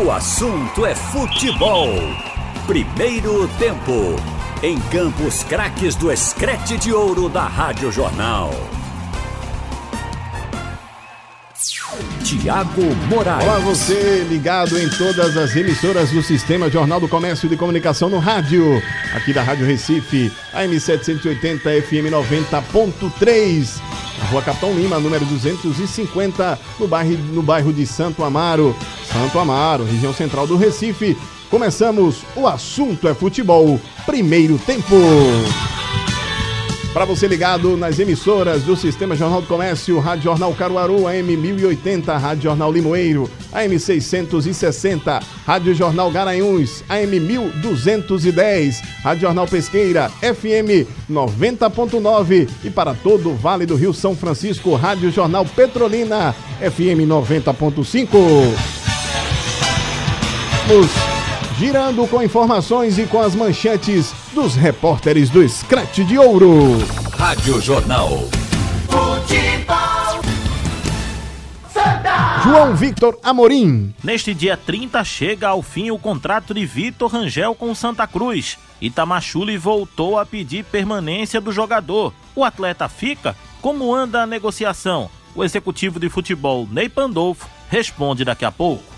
O assunto é futebol. Primeiro tempo. Em Campos Craques do Escrete de Ouro da Rádio Jornal. Tiago Moraes. Olá, você ligado em todas as emissoras do Sistema Jornal do Comércio de Comunicação no rádio. Aqui da Rádio Recife, AM 780 FM 90.3. Na rua Capitão Lima, número 250, no bairro, no bairro de Santo Amaro. Santo Amaro, região central do Recife. Começamos, o assunto é futebol. Primeiro tempo. Para você ligado nas emissoras do Sistema Jornal do Comércio, Rádio Jornal Caruaru, AM 1080, Rádio Jornal Limoeiro, AM 660, Rádio Jornal Garanhuns, AM 1210, Rádio Jornal Pesqueira, FM 90.9 e para todo o Vale do Rio São Francisco, Rádio Jornal Petrolina, FM 90.5. Vamos girando com informações e com as manchetes dos repórteres do Scratch de Ouro. Rádio Jornal. Futebol. João Victor Amorim. Neste dia 30 chega ao fim o contrato de Vitor Rangel com Santa Cruz. Itamachule voltou a pedir permanência do jogador. O atleta fica? Como anda a negociação? O executivo de futebol Ney Pandolfo responde daqui a pouco.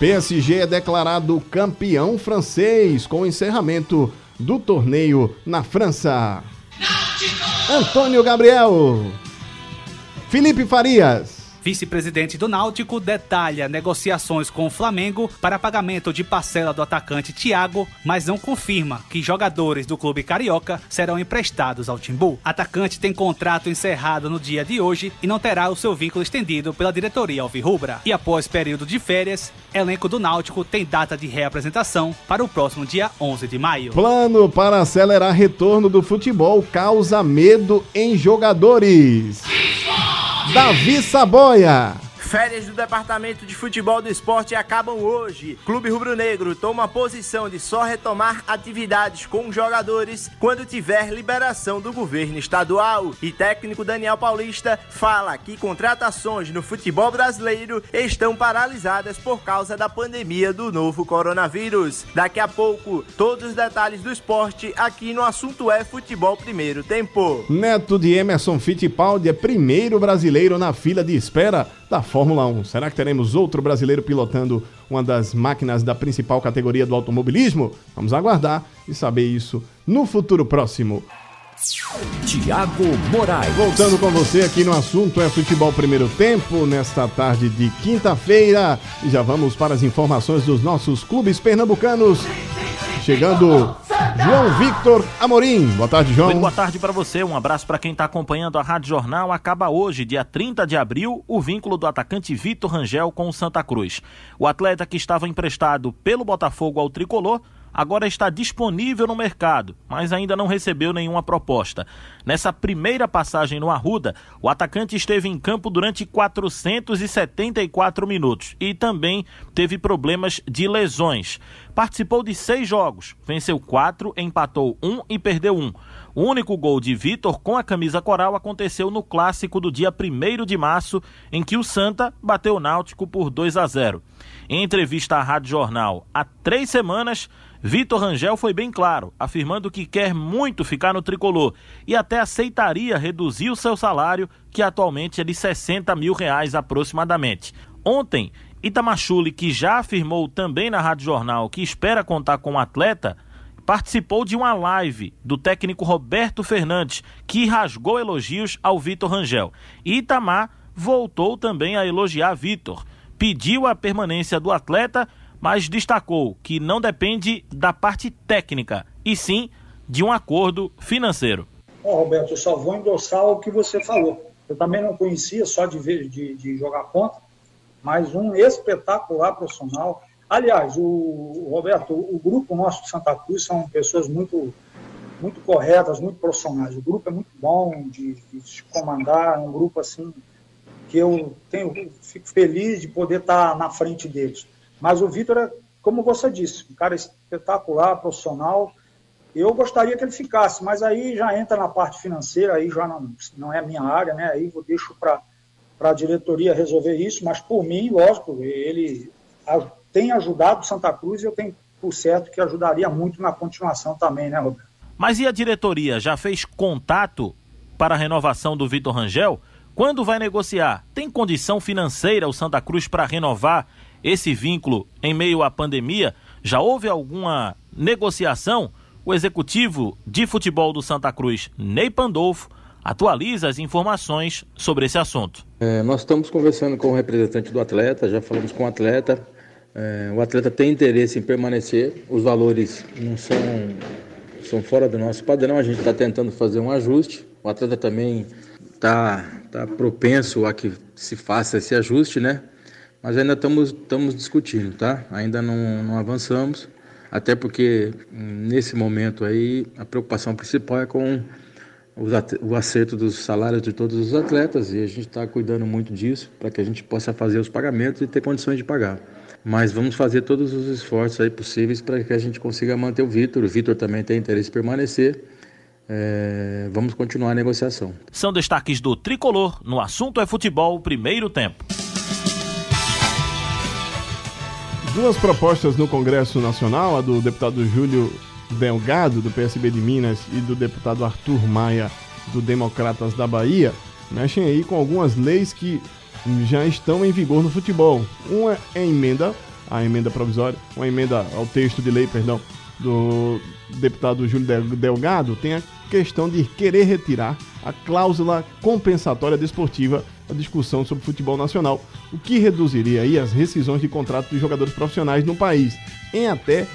PSG é declarado campeão francês com o encerramento do torneio na França. Antônio Gabriel. Felipe Farias. Vice-presidente do Náutico detalha negociações com o Flamengo para pagamento de parcela do atacante Thiago, mas não confirma que jogadores do clube carioca serão emprestados ao Timbu. Atacante tem contrato encerrado no dia de hoje e não terá o seu vínculo estendido pela diretoria alvirrubra. E após período de férias, elenco do Náutico tem data de reapresentação para o próximo dia 11 de maio. Plano para acelerar retorno do futebol causa medo em jogadores. Davi Saboia. Férias do Departamento de Futebol do Esporte acabam hoje. Clube Rubro Negro toma a posição de só retomar atividades com jogadores quando tiver liberação do governo estadual. E técnico Daniel Paulista fala que contratações no futebol brasileiro estão paralisadas por causa da pandemia do novo coronavírus. Daqui a pouco, todos os detalhes do esporte aqui no assunto é Futebol Primeiro Tempo. Neto de Emerson Fittipaldi é primeiro brasileiro na fila de espera da Fórmula 1. Será que teremos outro brasileiro pilotando uma das máquinas da principal categoria do automobilismo? Vamos aguardar e saber isso no futuro próximo. Tiago Moraes. Voltando com você aqui no assunto é futebol primeiro tempo, nesta tarde de quinta-feira. E já vamos para as informações dos nossos clubes pernambucanos. Chegando João Victor Amorim. Boa tarde, João. Muito boa tarde para você. Um abraço para quem está acompanhando a Rádio Jornal. Acaba hoje, dia 30 de abril, o vínculo do atacante Vitor Rangel com o Santa Cruz. O atleta que estava emprestado pelo Botafogo ao tricolor agora está disponível no mercado, mas ainda não recebeu nenhuma proposta. Nessa primeira passagem no Arruda, o atacante esteve em campo durante 474 minutos e também teve problemas de lesões. Participou de seis jogos, venceu quatro, empatou um e perdeu um. O único gol de Vitor com a camisa coral aconteceu no clássico do dia 1 de março, em que o Santa bateu o Náutico por 2 a 0. Em entrevista à Rádio Jornal há três semanas, Vitor Rangel foi bem claro, afirmando que quer muito ficar no tricolor e até aceitaria reduzir o seu salário, que atualmente é de 60 mil reais aproximadamente. Ontem, Itamachule, que já afirmou também na Rádio Jornal que espera contar com o um atleta, participou de uma live do técnico Roberto Fernandes, que rasgou elogios ao Vitor Rangel. Itamar voltou também a elogiar Vitor, pediu a permanência do atleta mas destacou que não depende da parte técnica, e sim de um acordo financeiro. Bom, Roberto, eu só vou endossar o que você falou. Eu também não conhecia só de, de, de jogar contra, mas um espetacular profissional. Aliás, o, Roberto, o grupo nosso de Santa Cruz são pessoas muito muito corretas, muito profissionais. O grupo é muito bom de, de comandar, é um grupo assim que eu tenho, fico feliz de poder estar na frente deles. Mas o Vitor é, como você disse, um cara espetacular, profissional. Eu gostaria que ele ficasse, mas aí já entra na parte financeira, aí já não, não é a minha área, né? Aí eu deixo para a diretoria resolver isso, mas por mim, lógico, ele tem ajudado o Santa Cruz e eu tenho por certo que ajudaria muito na continuação também, né, Roberto? Mas e a diretoria já fez contato para a renovação do Vitor Rangel? Quando vai negociar? Tem condição financeira o Santa Cruz para renovar esse vínculo em meio à pandemia? Já houve alguma negociação? O executivo de futebol do Santa Cruz, Ney Pandolfo, atualiza as informações sobre esse assunto. É, nós estamos conversando com o representante do atleta, já falamos com o atleta. É, o atleta tem interesse em permanecer, os valores não são, são fora do nosso padrão, a gente está tentando fazer um ajuste. O atleta também está tá propenso a que se faça esse ajuste, né? Mas ainda estamos, estamos discutindo, tá? Ainda não, não avançamos, até porque nesse momento aí a preocupação principal é com o acerto dos salários de todos os atletas e a gente está cuidando muito disso para que a gente possa fazer os pagamentos e ter condições de pagar. Mas vamos fazer todos os esforços aí possíveis para que a gente consiga manter o Vitor. O Vitor também tem interesse em permanecer. É, vamos continuar a negociação. São destaques do Tricolor no assunto é futebol, primeiro tempo. Duas propostas no Congresso Nacional, a do deputado Júlio Delgado, do PSB de Minas, e do deputado Arthur Maia, do Democratas da Bahia, mexem aí com algumas leis que já estão em vigor no futebol. Uma é a emenda, a emenda provisória, uma emenda ao texto de lei, perdão, do deputado Júlio Delgado, tem a questão de querer retirar a cláusula compensatória desportiva da discussão sobre futebol nacional, o que reduziria aí as rescisões de contratos de jogadores profissionais no país em até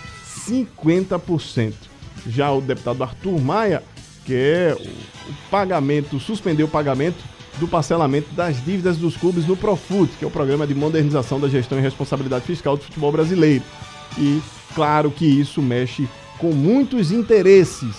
50%. Já o deputado Arthur Maia quer o pagamento, suspender o pagamento do parcelamento das dívidas dos clubes no Profut, que é o programa de modernização da gestão e responsabilidade fiscal do futebol brasileiro. E claro que isso mexe com muitos interesses.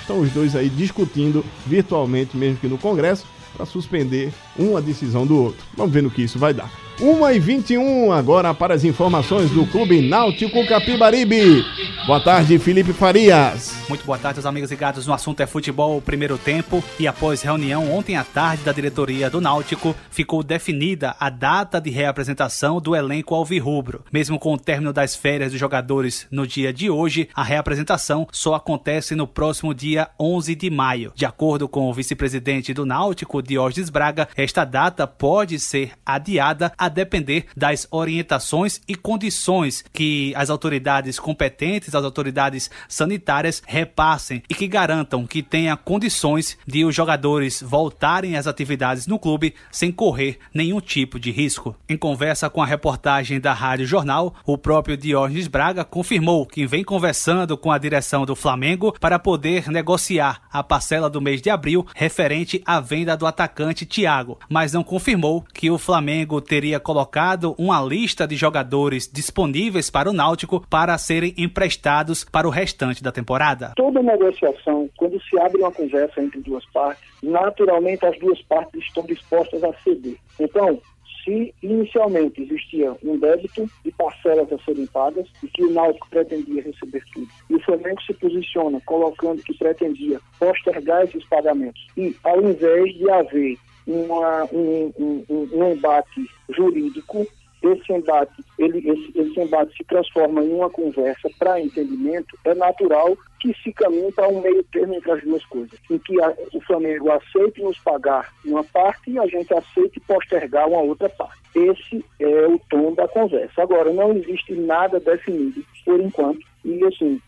Estão os dois aí discutindo virtualmente, mesmo que no Congresso, para suspender uma decisão do outro. Vamos ver no que isso vai dar. 1h21 agora para as informações do Clube Náutico Capibaribe. Boa tarde, Felipe Farias. Muito boa tarde, os amigos ligados no assunto é futebol, primeiro tempo. E após reunião ontem à tarde da diretoria do Náutico, ficou definida a data de reapresentação do elenco alvirrubro. Mesmo com o término das férias dos jogadores no dia de hoje, a reapresentação só acontece no próximo dia 11 de maio. De acordo com o vice-presidente do Náutico, Diógenes Braga, esta data pode ser adiada a depender das orientações e condições que as autoridades competentes, as autoridades sanitárias repassem e que garantam que tenha condições de os jogadores voltarem às atividades no clube sem correr nenhum tipo de risco. Em conversa com a reportagem da Rádio Jornal, o próprio Diógenes Braga confirmou que vem conversando com a direção do Flamengo para poder negociar a parcela do mês de abril referente à venda do atacante Thiago, mas não confirmou que o Flamengo teria havia colocado uma lista de jogadores disponíveis para o Náutico para serem emprestados para o restante da temporada. Toda negociação, quando se abre uma conversa entre duas partes, naturalmente as duas partes estão dispostas a ceder. Então, se inicialmente existia um débito de parcelas a serem pagas e que o Náutico pretendia receber tudo, e o Flamengo se posiciona colocando que pretendia postergar esses pagamentos, e ao invés de haver uma, um, um, um, embate jurídico, esse embate, ele, esse, esse embate se transforma em uma conversa para entendimento, é natural que se caminhe para um meio termo entre as duas coisas, em que a, o Flamengo aceite nos pagar uma parte e a gente aceite postergar uma outra parte. Esse é o tom da conversa. Agora, não existe nada definido por enquanto, e assim,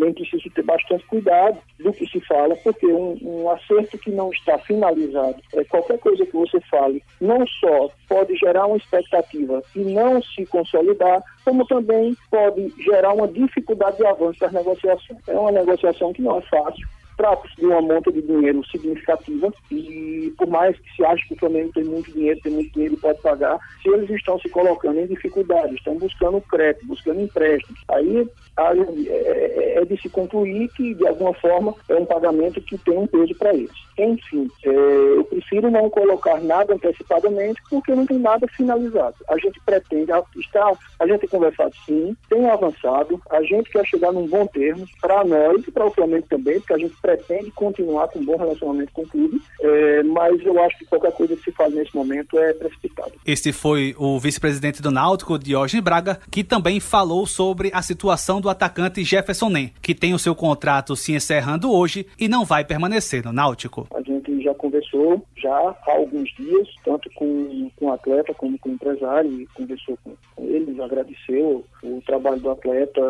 também preciso ter bastante cuidado do que se fala, porque um, um acerto que não está finalizado, é, qualquer coisa que você fale, não só pode gerar uma expectativa e não se consolidar, como também pode gerar uma dificuldade de avanço das negociações. É uma negociação que não é fácil, trata-se de uma monta de dinheiro significativa e por mais que se ache que o Flamengo tem muito dinheiro, tem muito dinheiro e pode pagar, se eles estão se colocando em dificuldade, estão buscando crédito, buscando empréstimos, aí é, é, é, de se concluir que, de alguma forma, é um pagamento que tem um peso para eles. Enfim, é, eu prefiro não colocar nada antecipadamente porque não tem nada finalizado. A gente pretende, está, a gente tem conversado sim, tem avançado, a gente quer chegar num bom termo para nós e para o Flamengo também, porque a gente pretende continuar com um bom relacionamento com o clube, é, mas eu acho que qualquer coisa que se faz nesse momento é precipitado. Este foi o vice-presidente do Náutico, Diógenes Braga, que também falou sobre a situação do atacante Jefferson Nem, que tem o seu contrato se encerrando hoje e não vai permanecer no Náutico. A gente já conversou já há alguns dias, tanto com, com o atleta como com o empresário, e conversou com, com eles, agradeceu o trabalho do atleta,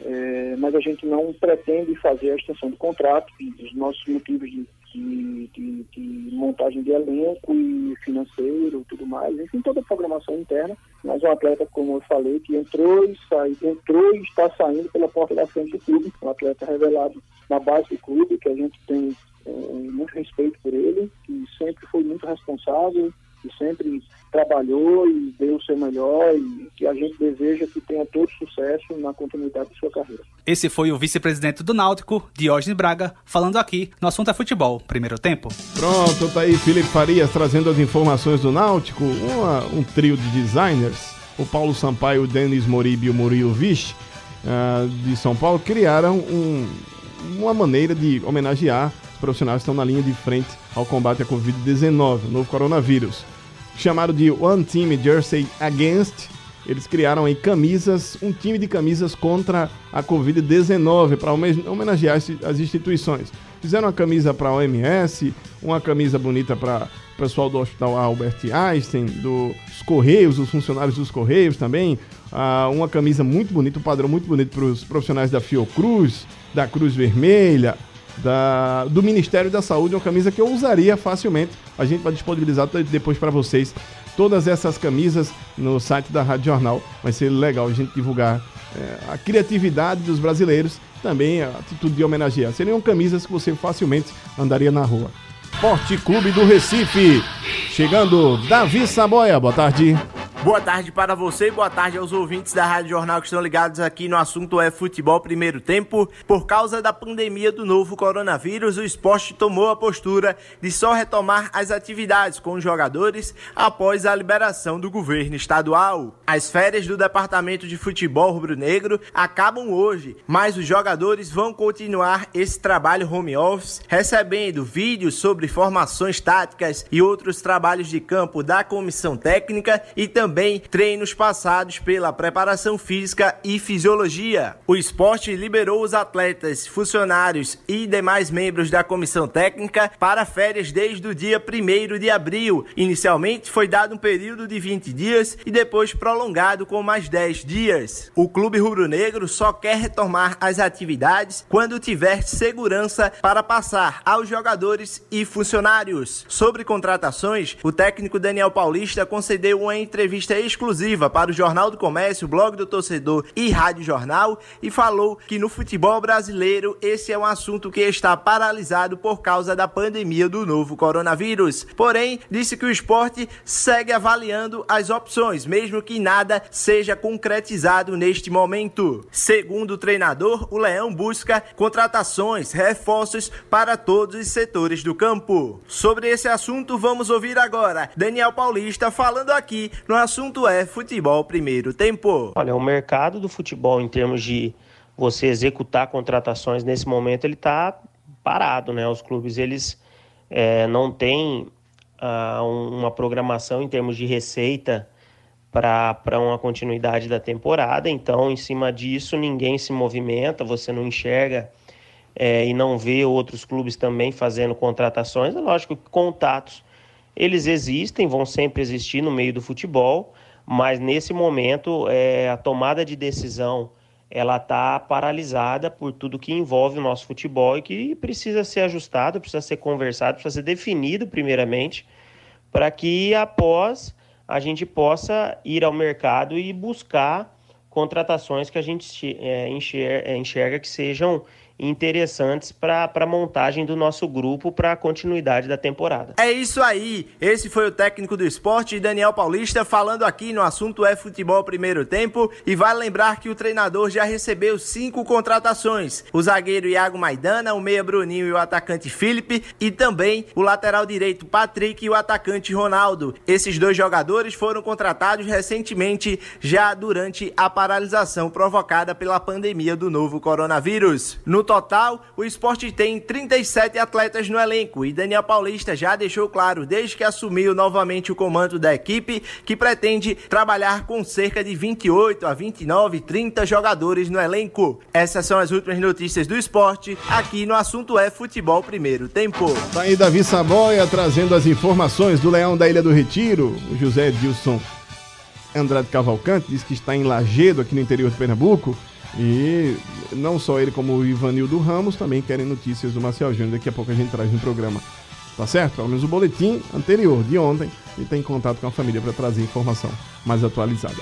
é, mas a gente não pretende fazer a extensão do contrato e os nossos motivos de de, de, de, montagem de elenco e financeiro tudo mais, enfim, toda a programação interna. Mas um atleta, como eu falei, que entrou e saiu, entrou e está saindo pela porta da frente do clube, um atleta revelado na base do clube, que a gente tem é, muito respeito por ele, que sempre foi muito responsável, que sempre trabalhou e deu o seu melhor e que a gente deseja que tenha todo sucesso na continuidade de sua carreira. Esse foi o vice-presidente do Náutico, Diógenes Braga, falando aqui no assunto é futebol, primeiro tempo. Pronto, tá aí Felipe Farias trazendo as informações do Náutico, uma, um trio de designers, o Paulo Sampaio, o Denis Moribe e o Murilo Vich, uh, de São Paulo, criaram um, uma maneira de homenagear os profissionais que estão na linha de frente ao combate à Covid-19, o novo coronavírus chamado de One Team Jersey Against. Eles criaram aí camisas, um time de camisas contra a Covid-19 para homenagear as instituições. Fizeram uma camisa para a OMS, uma camisa bonita para o pessoal do Hospital Albert Einstein, dos Correios, os funcionários dos Correios também. Uh, uma camisa muito bonita, um padrão muito bonito para os profissionais da Fiocruz, da Cruz Vermelha, da, do Ministério da Saúde, uma camisa que eu usaria facilmente. A gente vai disponibilizar depois para vocês todas essas camisas no site da Rádio Jornal. Vai ser legal a gente divulgar é, a criatividade dos brasileiros, também a atitude de homenagear. Seriam camisas que você facilmente andaria na rua. Esporte Clube do Recife. Chegando Davi Saboia. Boa tarde. Boa tarde para você e boa tarde aos ouvintes da Rádio Jornal que estão ligados aqui no assunto é futebol primeiro tempo. Por causa da pandemia do novo coronavírus, o esporte tomou a postura de só retomar as atividades com os jogadores após a liberação do governo estadual. As férias do Departamento de Futebol Rubro-Negro acabam hoje, mas os jogadores vão continuar esse trabalho home office, recebendo vídeos sobre formações táticas e outros trabalhos de campo da comissão técnica e também também treinos passados pela preparação física e fisiologia. O esporte liberou os atletas, funcionários e demais membros da comissão técnica para férias desde o dia 1 de abril. Inicialmente foi dado um período de 20 dias e depois prolongado com mais 10 dias. O clube rubro-negro só quer retomar as atividades quando tiver segurança para passar aos jogadores e funcionários. Sobre contratações, o técnico Daniel Paulista concedeu uma entrevista entrevista exclusiva para o Jornal do Comércio, Blog do Torcedor e Rádio Jornal e falou que no futebol brasileiro esse é um assunto que está paralisado por causa da pandemia do novo coronavírus. Porém, disse que o esporte segue avaliando as opções, mesmo que nada seja concretizado neste momento. Segundo o treinador, o Leão busca contratações, reforços para todos os setores do campo. Sobre esse assunto, vamos ouvir agora Daniel Paulista falando aqui no assunto é futebol primeiro tempo. Olha, o mercado do futebol em termos de você executar contratações nesse momento ele está parado, né? Os clubes eles é, não têm uh, uma programação em termos de receita para uma continuidade da temporada. Então, em cima disso, ninguém se movimenta, você não enxerga é, e não vê outros clubes também fazendo contratações. É lógico que contatos eles existem, vão sempre existir no meio do futebol, mas nesse momento é, a tomada de decisão ela está paralisada por tudo que envolve o nosso futebol e que precisa ser ajustado, precisa ser conversado, precisa ser definido primeiramente, para que após a gente possa ir ao mercado e buscar contratações que a gente enxerga, é, enxerga que sejam interessantes para a montagem do nosso grupo para a continuidade da temporada. É isso aí. Esse foi o técnico do esporte, Daniel Paulista, falando aqui no assunto é futebol primeiro tempo. E vale lembrar que o treinador já recebeu cinco contratações: o zagueiro Iago Maidana, o meia Bruninho e o atacante Felipe, e também o lateral direito Patrick e o atacante Ronaldo. Esses dois jogadores foram contratados recentemente, já durante a paralisação provocada pela pandemia do novo coronavírus. No total, o esporte tem 37 atletas no elenco e Daniel Paulista já deixou claro, desde que assumiu novamente o comando da equipe, que pretende trabalhar com cerca de 28 a 29, 30 jogadores no elenco. Essas são as últimas notícias do esporte, aqui no Assunto é Futebol Primeiro Tempo. Tá aí Davi Saboia trazendo as informações do Leão da Ilha do Retiro, o José Dilson Andrade Cavalcante, diz que está em Lagedo, aqui no interior de Pernambuco. E não só ele, como o Ivanildo Ramos também querem notícias do Marcial Júnior. Daqui a pouco a gente traz no programa. Tá certo? Pelo menos o boletim anterior de ontem. E está em contato com a família para trazer informação mais atualizada.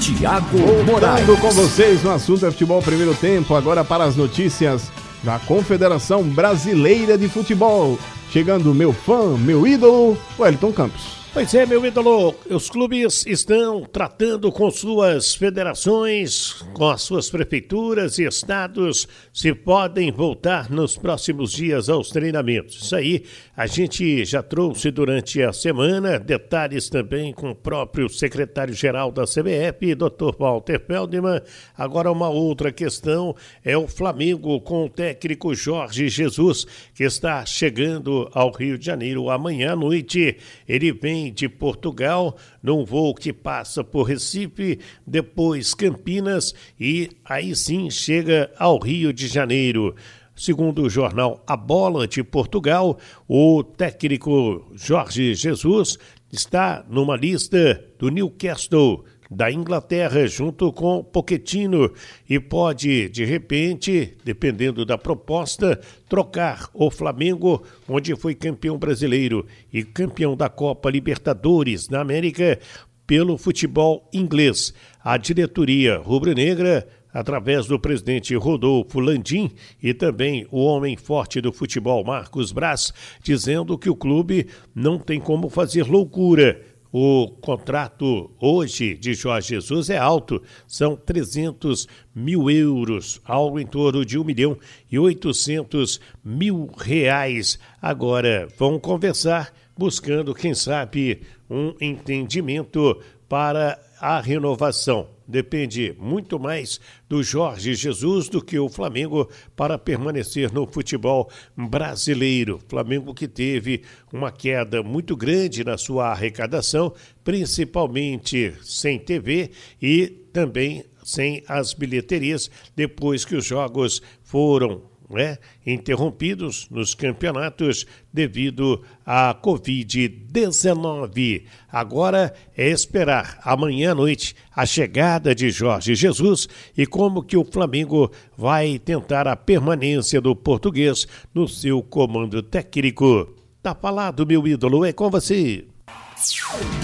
Tiago Moraes. com vocês no assunto é futebol primeiro tempo. Agora para as notícias da Confederação Brasileira de Futebol. Chegando meu fã, meu ídolo, Wellington Campos. Pois é, meu ídolo, os clubes estão tratando com suas federações, com as suas prefeituras e estados, se podem voltar nos próximos dias aos treinamentos. Isso aí a gente já trouxe durante a semana, detalhes também com o próprio secretário-geral da CBF, Dr. Walter Feldman. Agora, uma outra questão é o Flamengo com o técnico Jorge Jesus, que está chegando ao Rio de Janeiro amanhã à noite. Ele vem de Portugal, num voo que passa por Recife, depois Campinas e aí sim chega ao Rio de Janeiro. Segundo o jornal A Bola de Portugal, o técnico Jorge Jesus está numa lista do Newcastle da Inglaterra junto com Pochettino e pode, de repente, dependendo da proposta, trocar o Flamengo, onde foi campeão brasileiro e campeão da Copa Libertadores na América, pelo futebol inglês. A diretoria rubro-negra através do presidente Rodolfo Landim e também o homem forte do futebol Marcos Braz, dizendo que o clube não tem como fazer loucura o contrato hoje de Jorge Jesus é alto, são 300 mil euros, algo em torno de 1 milhão e 800 mil reais. Agora vão conversar, buscando, quem sabe, um entendimento para a renovação depende muito mais do Jorge Jesus do que o Flamengo para permanecer no futebol brasileiro. Flamengo que teve uma queda muito grande na sua arrecadação, principalmente sem TV e também sem as bilheterias depois que os jogos foram né, interrompidos nos campeonatos devido à Covid-19. Agora é esperar amanhã à noite a chegada de Jorge Jesus e como que o Flamengo vai tentar a permanência do português no seu comando técnico. Tá falado, meu ídolo, é com você.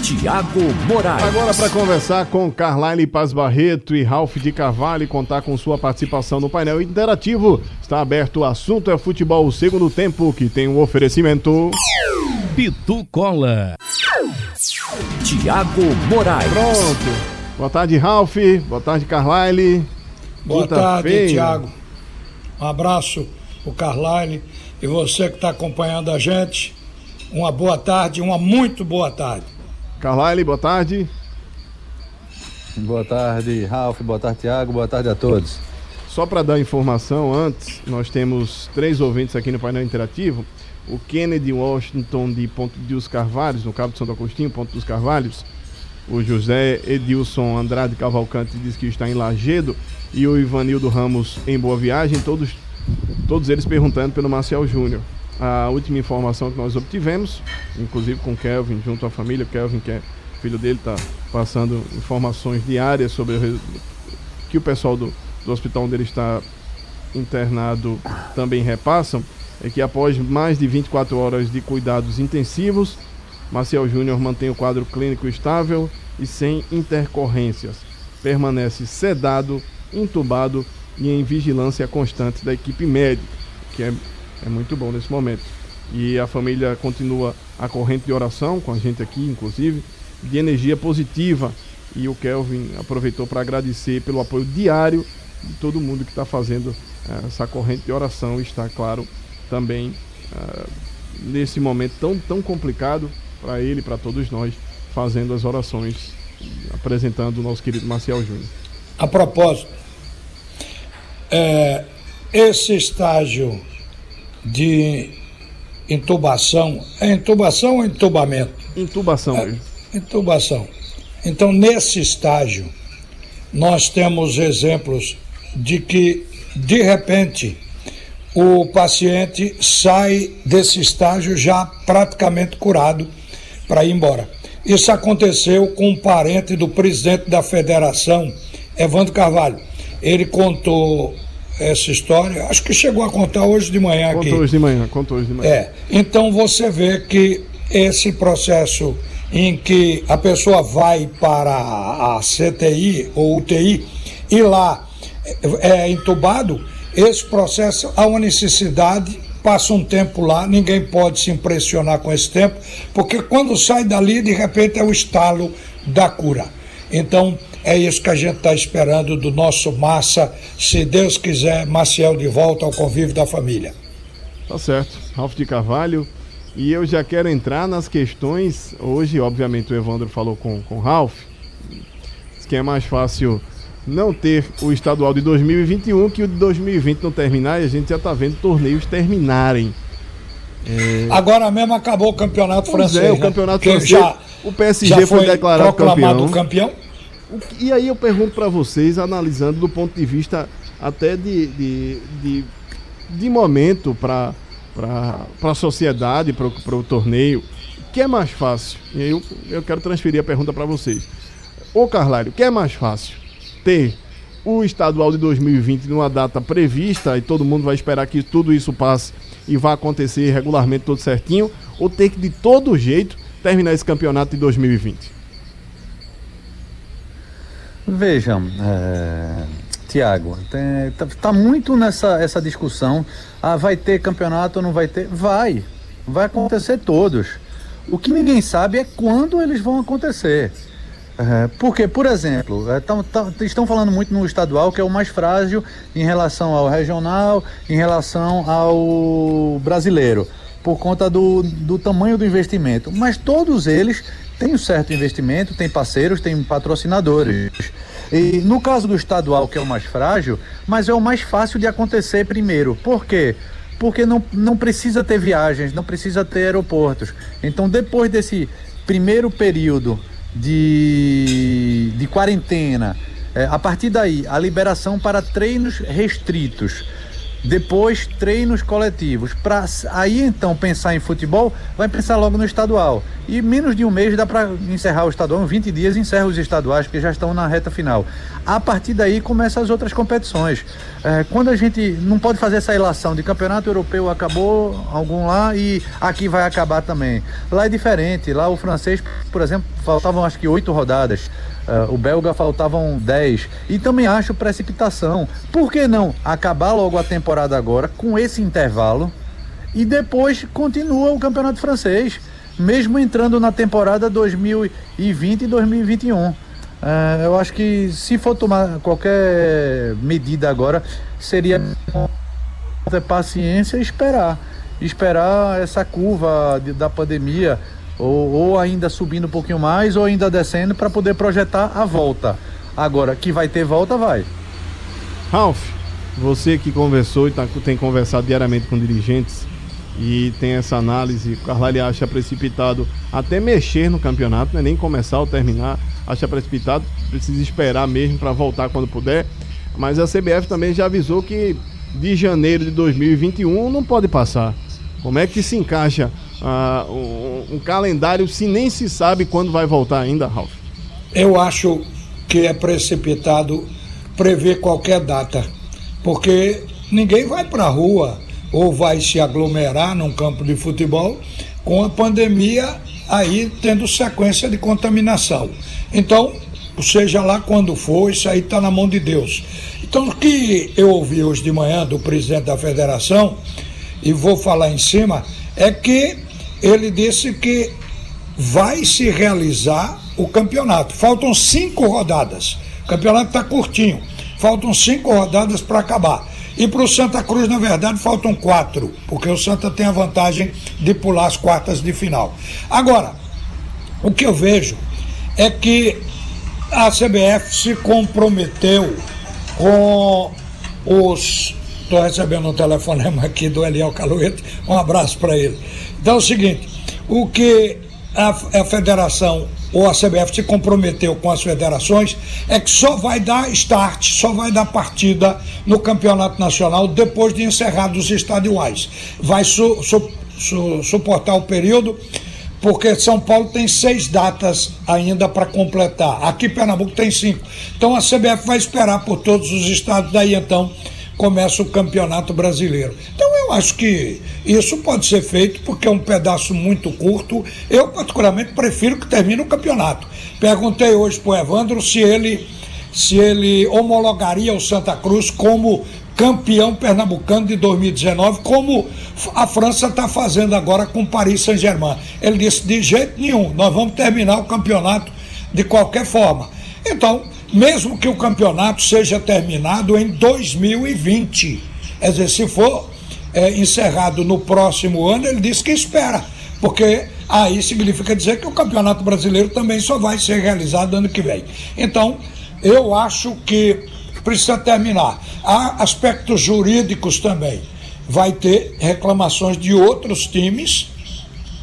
Tiago Moraes. Agora para conversar com Carlyle Paz Barreto e Ralph de Carvalho e contar com sua participação no painel interativo, está aberto o assunto é futebol segundo tempo que tem um oferecimento Pitu Cola. Tiago Moraes. Pronto. Boa tarde, Ralph. Boa tarde, Carlyle. Boa tarde, Tiago. Um abraço o Carlyle e você que está acompanhando a gente. Uma boa tarde, uma muito boa tarde. Carlyle, boa tarde. Boa tarde, Ralf. Boa tarde, Tiago. Boa tarde a todos. Só para dar informação antes, nós temos três ouvintes aqui no painel interativo. O Kennedy Washington de Ponto dos Carvalhos, no Cabo de Santo Agostinho, Ponto dos Carvalhos. O José Edilson Andrade Cavalcante diz que está em Lagedo. E o Ivanildo Ramos em Boa Viagem. Todos, todos eles perguntando pelo Marcial Júnior a última informação que nós obtivemos, inclusive com Kelvin, junto à família, Kelvin, que é filho dele, está passando informações diárias sobre o que o pessoal do, do hospital onde ele está internado também repassam, é que após mais de 24 horas de cuidados intensivos, Marcel Júnior mantém o quadro clínico estável e sem intercorrências. Permanece sedado, entubado e em vigilância constante da equipe médica, que é é muito bom nesse momento. E a família continua a corrente de oração com a gente aqui, inclusive, de energia positiva. E o Kelvin aproveitou para agradecer pelo apoio diário de todo mundo que está fazendo uh, essa corrente de oração. Está, claro, também uh, nesse momento tão, tão complicado para ele, para todos nós, fazendo as orações, apresentando o nosso querido Marcial Júnior. A propósito, é, esse estágio de intubação, é intubação ou entubamento? Intubação. É, intubação. Então, nesse estágio, nós temos exemplos de que, de repente, o paciente sai desse estágio já praticamente curado para ir embora. Isso aconteceu com um parente do presidente da federação, Evandro Carvalho. Ele contou essa história, acho que chegou a contar hoje de manhã contou aqui. Contou hoje de manhã, contou hoje de manhã. É. Então você vê que esse processo em que a pessoa vai para a CTI ou UTI e lá é, é entubado, esse processo há uma necessidade, passa um tempo lá, ninguém pode se impressionar com esse tempo, porque quando sai dali, de repente é o estalo da cura. Então, é isso que a gente está esperando do nosso Massa, se Deus quiser, Maciel de volta ao convívio da família. Tá certo. Ralf de Carvalho. E eu já quero entrar nas questões. Hoje, obviamente, o Evandro falou com, com o Ralf. Que é mais fácil não ter o estadual de 2021 que o de 2020 não terminar e a gente já está vendo torneios terminarem. É... Agora mesmo acabou o campeonato pois francês. É, o né? campeonato francês. Já, o PSG foi, foi declarado campeão. campeão. E aí eu pergunto para vocês, analisando do ponto de vista até de, de, de, de momento para a sociedade, para o torneio, o que é mais fácil? E aí eu, eu quero transferir a pergunta para vocês. Ô Carlário, o que é mais fácil? ter o estadual de 2020 numa data prevista e todo mundo vai esperar que tudo isso passe e vá acontecer regularmente tudo certinho, ou ter que de todo jeito terminar esse campeonato de 2020? Vejam, é, Tiago, tá, tá, muito nessa essa discussão. Ah, vai ter campeonato ou não vai ter? Vai, vai acontecer todos. O que ninguém sabe é quando eles vão acontecer. É, porque, por exemplo, é, tão, tão, estão falando muito no estadual, que é o mais frágil em relação ao regional, em relação ao brasileiro, por conta do, do tamanho do investimento. Mas todos eles têm um certo investimento, têm parceiros, têm patrocinadores. E no caso do estadual, que é o mais frágil, mas é o mais fácil de acontecer primeiro. Por quê? Porque não, não precisa ter viagens, não precisa ter aeroportos. Então, depois desse primeiro período de, de quarentena. É, a partir daí, a liberação para treinos restritos depois, treinos coletivos. Para aí então pensar em futebol, vai pensar logo no estadual. E menos de um mês dá para encerrar o estadual. Em 20 dias encerra os estaduais, porque já estão na reta final. A partir daí começam as outras competições. É, quando a gente não pode fazer essa relação de campeonato europeu acabou algum lá e aqui vai acabar também. Lá é diferente. Lá o francês, por exemplo, faltavam acho que oito rodadas. Uh, o belga faltavam 10. E também acho precipitação. Por que não acabar logo a temporada agora com esse intervalo e depois continua o campeonato francês, mesmo entrando na temporada 2020 e 2021? Uh, eu acho que se for tomar qualquer medida agora, seria ter paciência e esperar. Esperar essa curva de, da pandemia ou, ou ainda subindo um pouquinho mais, ou ainda descendo para poder projetar a volta. Agora, que vai ter volta, vai. Ralf, você que conversou e tá, tem conversado diariamente com dirigentes e tem essa análise, o Carlyle acha precipitado até mexer no campeonato, não é nem começar ou terminar, acha precipitado, precisa esperar mesmo para voltar quando puder. Mas a CBF também já avisou que de janeiro de 2021 não pode passar. Como é que se encaixa uh, um, um, calendário se nem se sabe quando vai voltar ainda, Ralf? Eu acho que é precipitado prever qualquer data, porque ninguém vai para a rua ou vai se aglomerar num campo de futebol com a pandemia aí tendo sequência de contaminação. Então, seja lá quando for, isso aí está na mão de Deus. Então, o que eu ouvi hoje de manhã do presidente da federação, e vou falar em cima, é que ele disse que vai se realizar o campeonato. Faltam cinco rodadas. O campeonato está curtinho. Faltam cinco rodadas para acabar. E para o Santa Cruz, na verdade, faltam quatro, porque o Santa tem a vantagem de pular as quartas de final. Agora, o que eu vejo é que a CBF se comprometeu com os Estou recebendo um telefonema aqui do Eliel Caluete. Um abraço para ele. Então é o seguinte: o que a, a federação ou a CBF se comprometeu com as federações é que só vai dar start, só vai dar partida no campeonato nacional depois de encerrados os estaduais. Vai su, su, su, suportar o período porque São Paulo tem seis datas ainda para completar. Aqui Pernambuco tem cinco. Então a CBF vai esperar por todos os estados, daí então começa o Campeonato Brasileiro. Então eu acho que isso pode ser feito porque é um pedaço muito curto. Eu, particularmente, prefiro que termine o campeonato. Perguntei hoje para o Evandro se ele, se ele homologaria o Santa Cruz como campeão pernambucano de 2019, como a França está fazendo agora com Paris Saint-Germain. Ele disse: de jeito nenhum, nós vamos terminar o campeonato de qualquer forma. Então, mesmo que o campeonato seja terminado em 2020. Quer dizer, se for é, encerrado no próximo ano, ele disse que espera, porque aí significa dizer que o Campeonato Brasileiro também só vai ser realizado ano que vem. Então, eu acho que precisa terminar. Há aspectos jurídicos também. Vai ter reclamações de outros times,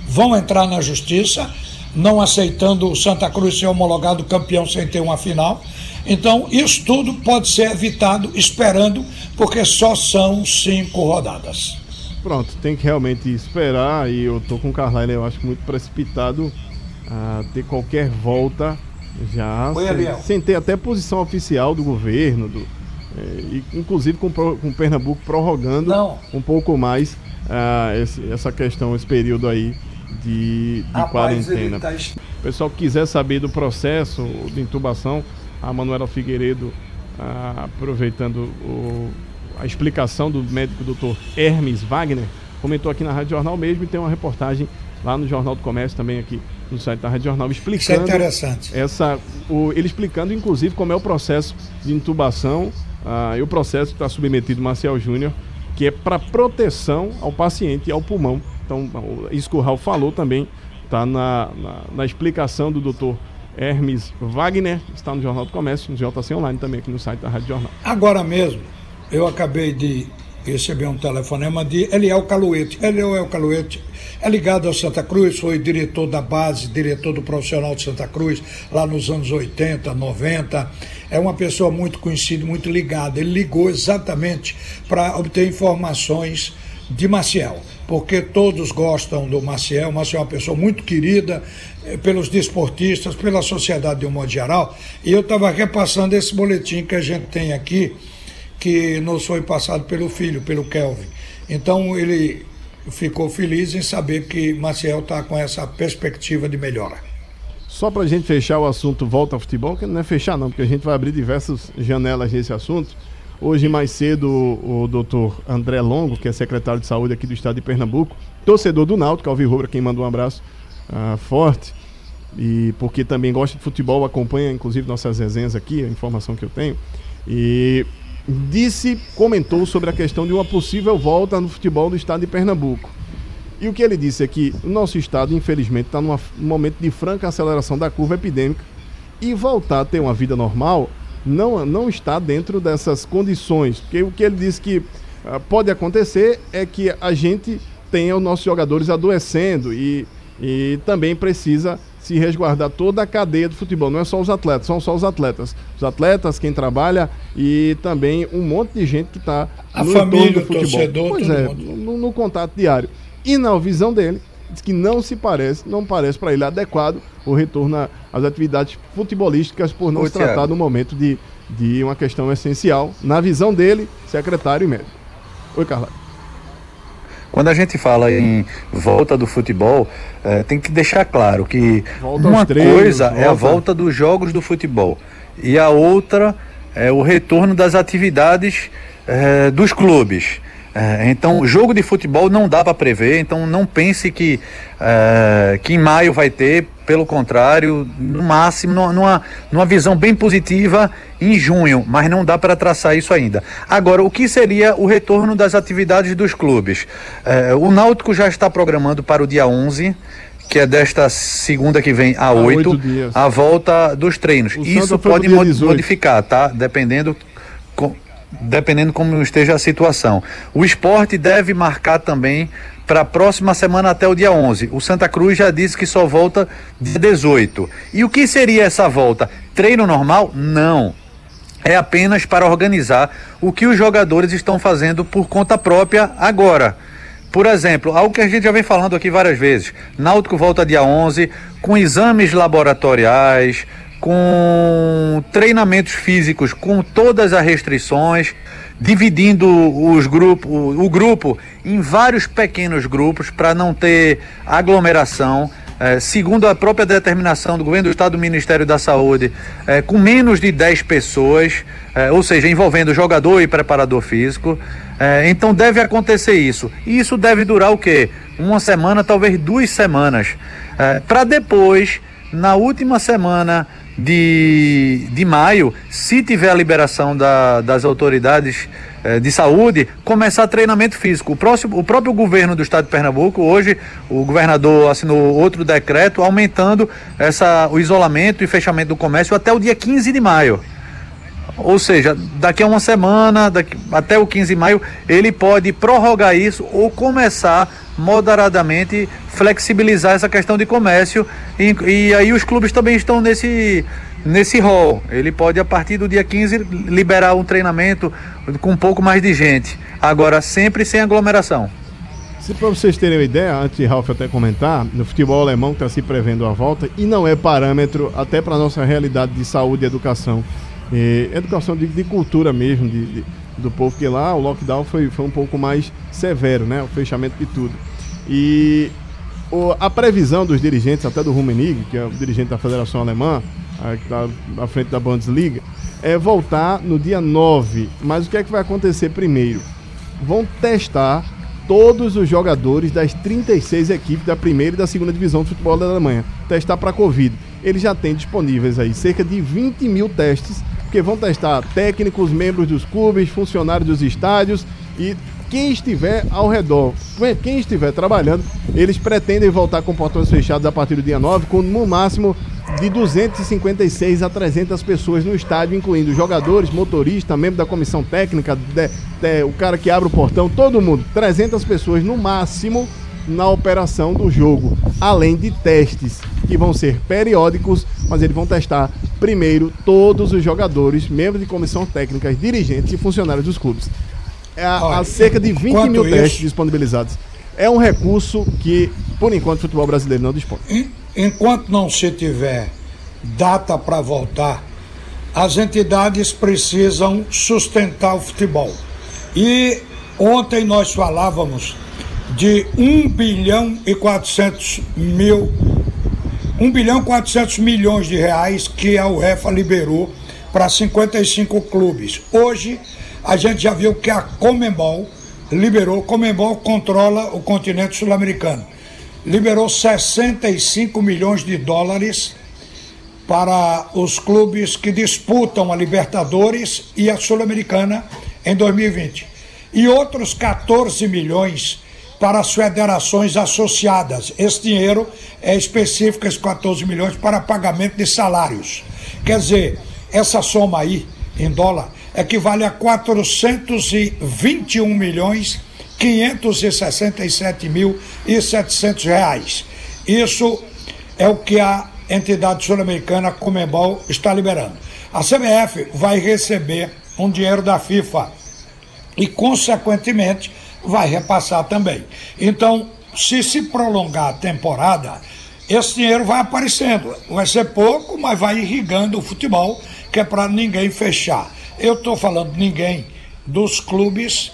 vão entrar na justiça, não aceitando o Santa Cruz ser homologado campeão sem ter uma final. Então, isso tudo pode ser evitado esperando, porque só são cinco rodadas. Pronto, tem que realmente esperar e eu tô com o Carlyle, eu acho muito precipitado a ter qualquer volta já Oi, sem, sem, ter até posição oficial do governo, do, é, e, inclusive com, com o Pernambuco prorrogando Não. um pouco mais uh, esse, essa questão, esse período aí de, de Rapaz, quarentena. Tá... O pessoal que quiser saber do processo de intubação, a Manuela Figueiredo, ah, aproveitando o, a explicação do médico doutor Hermes Wagner, comentou aqui na Rádio Jornal mesmo e tem uma reportagem lá no Jornal do Comércio também aqui no site da Rádio Jornal explicando Isso é interessante. essa o, ele explicando inclusive como é o processo de intubação ah, e o processo que está submetido Marcial Júnior que é para proteção ao paciente e ao pulmão então isso que o Raul falou também está na, na, na explicação do doutor Hermes Wagner, está no Jornal do Comércio, no JC Online também aqui no site da Rádio Jornal. Agora mesmo, eu acabei de receber um telefonema de Eliel Caluete. Eliel Caluete é ligado ao Santa Cruz, foi diretor da base, diretor do profissional de Santa Cruz, lá nos anos 80, 90. É uma pessoa muito conhecida, muito ligada. Ele ligou exatamente para obter informações de Maciel, porque todos gostam do Maciel. O Maciel é uma pessoa muito querida eh, pelos desportistas, pela sociedade de um modo geral. E eu estava repassando esse boletim que a gente tem aqui, que nos foi passado pelo filho, pelo Kelvin. Então ele ficou feliz em saber que Maciel está com essa perspectiva de melhora. Só para a gente fechar o assunto volta ao futebol, que não é fechar não, porque a gente vai abrir diversas janelas nesse assunto. Hoje, mais cedo, o, o doutor André Longo, que é secretário de saúde aqui do estado de Pernambuco, torcedor do Náutico, Alvi Rubra, quem mandou um abraço uh, forte, e porque também gosta de futebol, acompanha inclusive nossas resenhas aqui, a informação que eu tenho, e disse, comentou sobre a questão de uma possível volta no futebol do estado de Pernambuco. E o que ele disse é que o nosso estado, infelizmente, está num momento de franca aceleração da curva epidêmica e voltar a ter uma vida normal não, não está dentro dessas condições. Porque o que ele disse que uh, pode acontecer é que a gente tenha os nossos jogadores adoecendo e, e também precisa se resguardar toda a cadeia do futebol. Não é só os atletas, são só os atletas. Os atletas, quem trabalha e também um monte de gente que está no família, do futebol. Torcedor, pois é, no, no contato diário. E na visão dele, diz que não se parece, não parece para ele adequado o retorno às atividades futebolísticas por não Ô, se tratar Thiago. do momento de, de uma questão essencial, na visão dele, secretário e médico. Oi, Carla. Quando a gente fala em volta do futebol, é, tem que deixar claro que volta uma treinos, coisa volta... é a volta dos jogos do futebol e a outra é o retorno das atividades é, dos clubes. É, então, jogo de futebol não dá para prever, então não pense que, é, que em maio vai ter, pelo contrário, no máximo, numa, numa visão bem positiva, em junho, mas não dá para traçar isso ainda. Agora, o que seria o retorno das atividades dos clubes? É, o Náutico já está programando para o dia 11 que é desta segunda que vem a 8, a volta dos treinos. O Isso pode modificar, tá? Dependendo dependendo como esteja a situação. O esporte deve marcar também para a próxima semana até o dia 11. O Santa Cruz já disse que só volta dia 18. E o que seria essa volta? Treino normal? Não. É apenas para organizar o que os jogadores estão fazendo por conta própria agora. Por exemplo, algo que a gente já vem falando aqui várias vezes. Náutico volta dia 11 com exames laboratoriais, com treinamentos físicos, com todas as restrições, dividindo os grupos, o grupo em vários pequenos grupos para não ter aglomeração. É, segundo a própria determinação do governo do Estado do Ministério da Saúde, é, com menos de 10 pessoas, é, ou seja, envolvendo jogador e preparador físico. É, então deve acontecer isso. E isso deve durar o quê? Uma semana, talvez duas semanas. É, para depois, na última semana de, de maio, se tiver a liberação da, das autoridades eh, de saúde, começar treinamento físico. O, próximo, o próprio governo do estado de Pernambuco, hoje, o governador assinou outro decreto aumentando essa, o isolamento e fechamento do comércio até o dia 15 de maio. Ou seja, daqui a uma semana, daqui, até o 15 de maio, ele pode prorrogar isso ou começar moderadamente flexibilizar essa questão de comércio e, e, aí os clubes também estão nesse nesse rol. Ele pode a partir do dia 15 liberar um treinamento com um pouco mais de gente, agora sempre sem aglomeração. Se para vocês terem uma ideia, antes de Ralf até comentar, no futebol alemão está se prevendo a volta e não é parâmetro até para a nossa realidade de saúde e educação. E, educação de, de cultura mesmo, de, de, do povo, que lá o lockdown foi, foi um pouco mais severo, né? O fechamento de tudo. E o, a previsão dos dirigentes, até do Rummenigge, que é o dirigente da Federação Alemã, que está à frente da Bundesliga, é voltar no dia 9. Mas o que é que vai acontecer primeiro? Vão testar todos os jogadores das 36 equipes da primeira e da segunda divisão de futebol da Alemanha. Testar para Covid. Eles já têm disponíveis aí cerca de 20 mil testes, porque vão testar técnicos, membros dos clubes, funcionários dos estádios e quem estiver ao redor, quem estiver trabalhando, eles pretendem voltar com portões fechados a partir do dia 9, com no máximo de 256 a 300 pessoas no estádio, incluindo jogadores, motorista, membro da comissão técnica, de, de, o cara que abre o portão, todo mundo. 300 pessoas no máximo na operação do jogo, além de testes que vão ser periódicos, mas eles vão testar primeiro todos os jogadores, membros de comissão técnica, dirigentes e funcionários dos clubes é a, a cerca de 20 mil isso, testes disponibilizados. É um recurso que, por enquanto, o futebol brasileiro não dispõe. Enquanto não se tiver data para voltar, as entidades precisam sustentar o futebol. E ontem nós falávamos de 1 bilhão e 400 mil 1 bilhão e 400 milhões de reais que a UEFA liberou para 55 clubes. Hoje a gente já viu que a Comembol liberou, Comembol controla o continente sul-americano, liberou 65 milhões de dólares para os clubes que disputam a Libertadores e a Sul-Americana em 2020. E outros 14 milhões para as federações associadas. Esse dinheiro é específico, esses 14 milhões, para pagamento de salários. Quer dizer, essa soma aí, em dólar, equivale a 421 milhões 567 mil e 700 reais. Isso é o que a entidade sul-americana Comembol está liberando. A CBF vai receber um dinheiro da FIFA e, consequentemente, vai repassar também. Então, se se prolongar a temporada, esse dinheiro vai aparecendo. Vai ser pouco, mas vai irrigando o futebol, que é para ninguém fechar. Eu estou falando ninguém dos clubes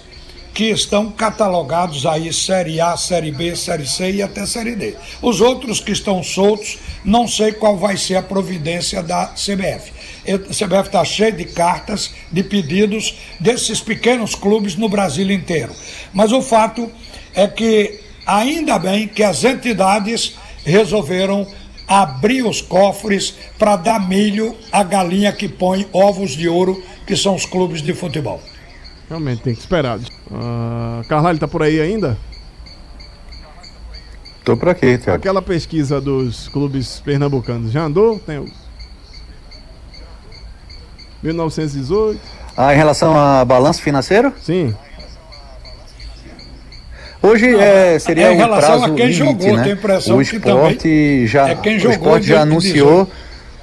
que estão catalogados aí Série A, Série B, Série C e até Série D. Os outros que estão soltos, não sei qual vai ser a providência da CBF. A CBF está cheia de cartas, de pedidos desses pequenos clubes no Brasil inteiro. Mas o fato é que ainda bem que as entidades resolveram abrir os cofres para dar milho à galinha que põe ovos de ouro que são os clubes de futebol. Realmente tem que esperar. Uh, Carvalho tá por aí ainda? Tô por aqui, Thiago. Aquela pesquisa dos clubes pernambucanos já andou? Tem o 1918. Ah, em relação a balanço financeiro? Sim. Hoje é, seria é em o relação prazo a quem limite, jogou, né? impressão o que esporte também já, é o esporte já 2018. anunciou,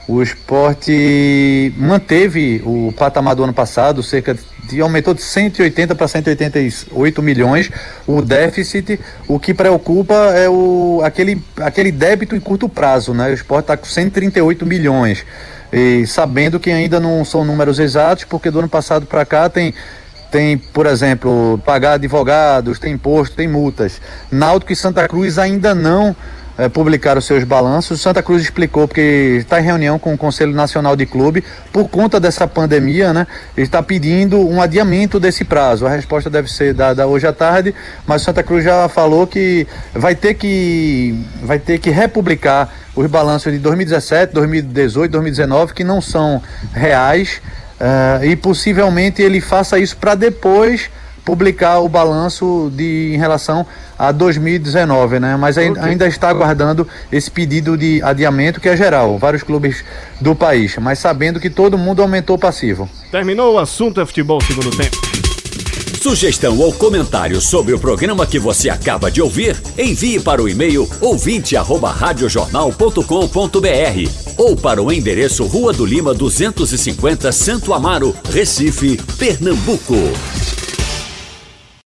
o esporte manteve o patamar do ano passado, cerca de aumentou de 180 para 188 milhões o déficit. O que preocupa é o aquele aquele débito em curto prazo, né? O esporte está com 138 milhões. E sabendo que ainda não são números exatos, porque do ano passado para cá tem tem, por exemplo, pagar advogados, tem imposto, tem multas. Náutico e Santa Cruz ainda não eh, publicaram seus balanços. Santa Cruz explicou porque está em reunião com o Conselho Nacional de Clube por conta dessa pandemia, né? Está pedindo um adiamento desse prazo. A resposta deve ser dada hoje à tarde, mas Santa Cruz já falou que vai ter que vai ter que republicar os balanços de 2017, 2018, 2019 que não são reais. Uh, e possivelmente ele faça isso para depois publicar o balanço de, em relação a 2019, né? Mas ainda, ainda está aguardando esse pedido de adiamento que é geral, vários clubes do país, mas sabendo que todo mundo aumentou o passivo. Terminou o assunto é futebol segundo tempo. Sugestão ou comentário sobre o programa que você acaba de ouvir, envie para o e-mail ouvinte@radiojornal.com.br ou para o endereço Rua do Lima 250, Santo Amaro, Recife, Pernambuco.